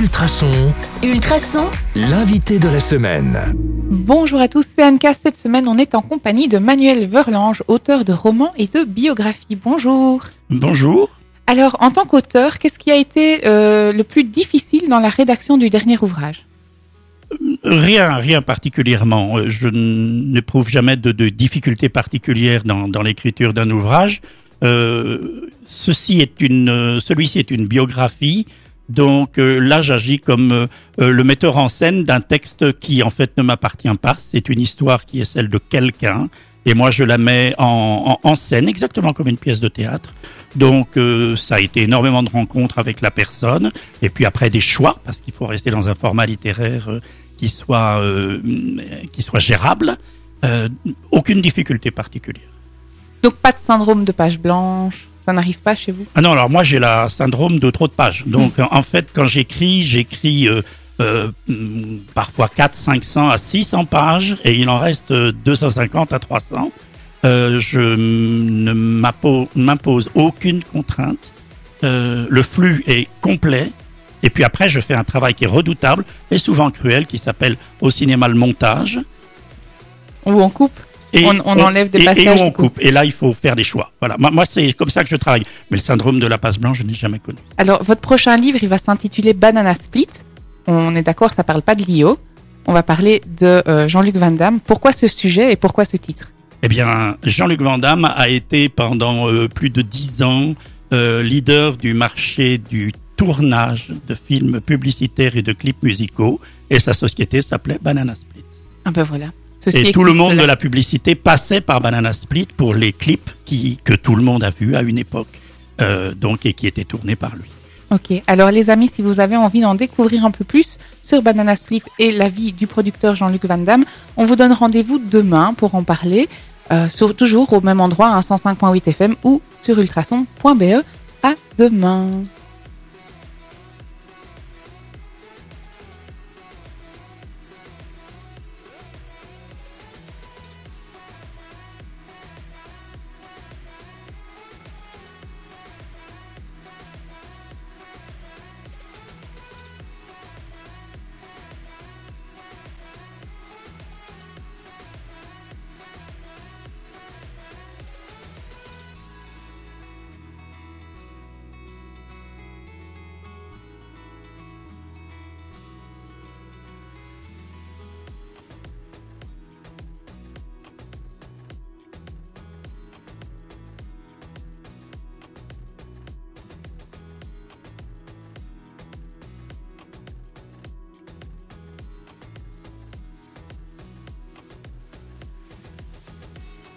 Ultrason, Ultrason, l'invité de la semaine. Bonjour à tous, c'est Anka. Cette semaine, on est en compagnie de Manuel Verlange, auteur de romans et de biographies. Bonjour. Bonjour. Alors, en tant qu'auteur, qu'est-ce qui a été euh, le plus difficile dans la rédaction du dernier ouvrage? Rien, rien particulièrement. Euh, Je n'éprouve jamais de, de difficultés particulières dans, dans l'écriture d'un ouvrage. Euh, ceci est une, celui-ci est une biographie. Donc euh, là, j'agis comme euh, euh, le metteur en scène d'un texte qui en fait ne m'appartient pas. C'est une histoire qui est celle de quelqu'un, et moi je la mets en, scène exactement comme une pièce de théâtre. Donc ça a été énormément de rencontres avec la personne, et puis après des choix parce qu'il faut rester dans un format littéraire qui soit qui soit gérable. Aucune difficulté particulière. Donc, pas de syndrome de page blanche, ça n'arrive pas chez vous? Ah non, alors moi j'ai la syndrome de trop de pages. Donc en fait, quand j'écris, j'écris euh, euh, mm, parfois 4, 500 à 600 pages et il en reste euh, 250 à 300. Euh, je ne m'impose aucune contrainte. Euh, le flux est complet. Et puis après, je fais un travail qui est redoutable et souvent cruel qui s'appelle au cinéma le montage. Ou on coupe Et On- on enlève des et- passages, Et on coupe. Et là, il faut faire des choix. Voilà. Moi, moi c'est comme ça que je travaille. Mais le syndrome de la passe blanche, je n'ai jamais connu. Alors, votre prochain livre, il va s'intituler Banana Split. On est d'accord, ça parle pas de Lio. On va parler de euh, Jean-Luc Van Damme. Pourquoi ce sujet et pourquoi ce titre? Eh bien, Jean-Luc Van Damme a été pendant euh, plus de dix ans euh, leader du marché du tournage de films publicitaires et de clips musicaux. Et sa société s'appelait Banana Split. Ah ben voilà. Et tout le monde cela. de la publicité passait par Banana Split pour les clips qui, que tout le monde a vus à une époque. Euh, donc, et qui étaient tournés par lui. Ok, alors les amis, si vous avez envie d'en découvrir un peu plus sur Banana Split et la vie du producteur Jean-Luc Van Damme, on vous donne rendez-vous demain pour en parler, euh, sur, toujours au même endroit, à 105.8 FM ou sur ultrason.be. À demain.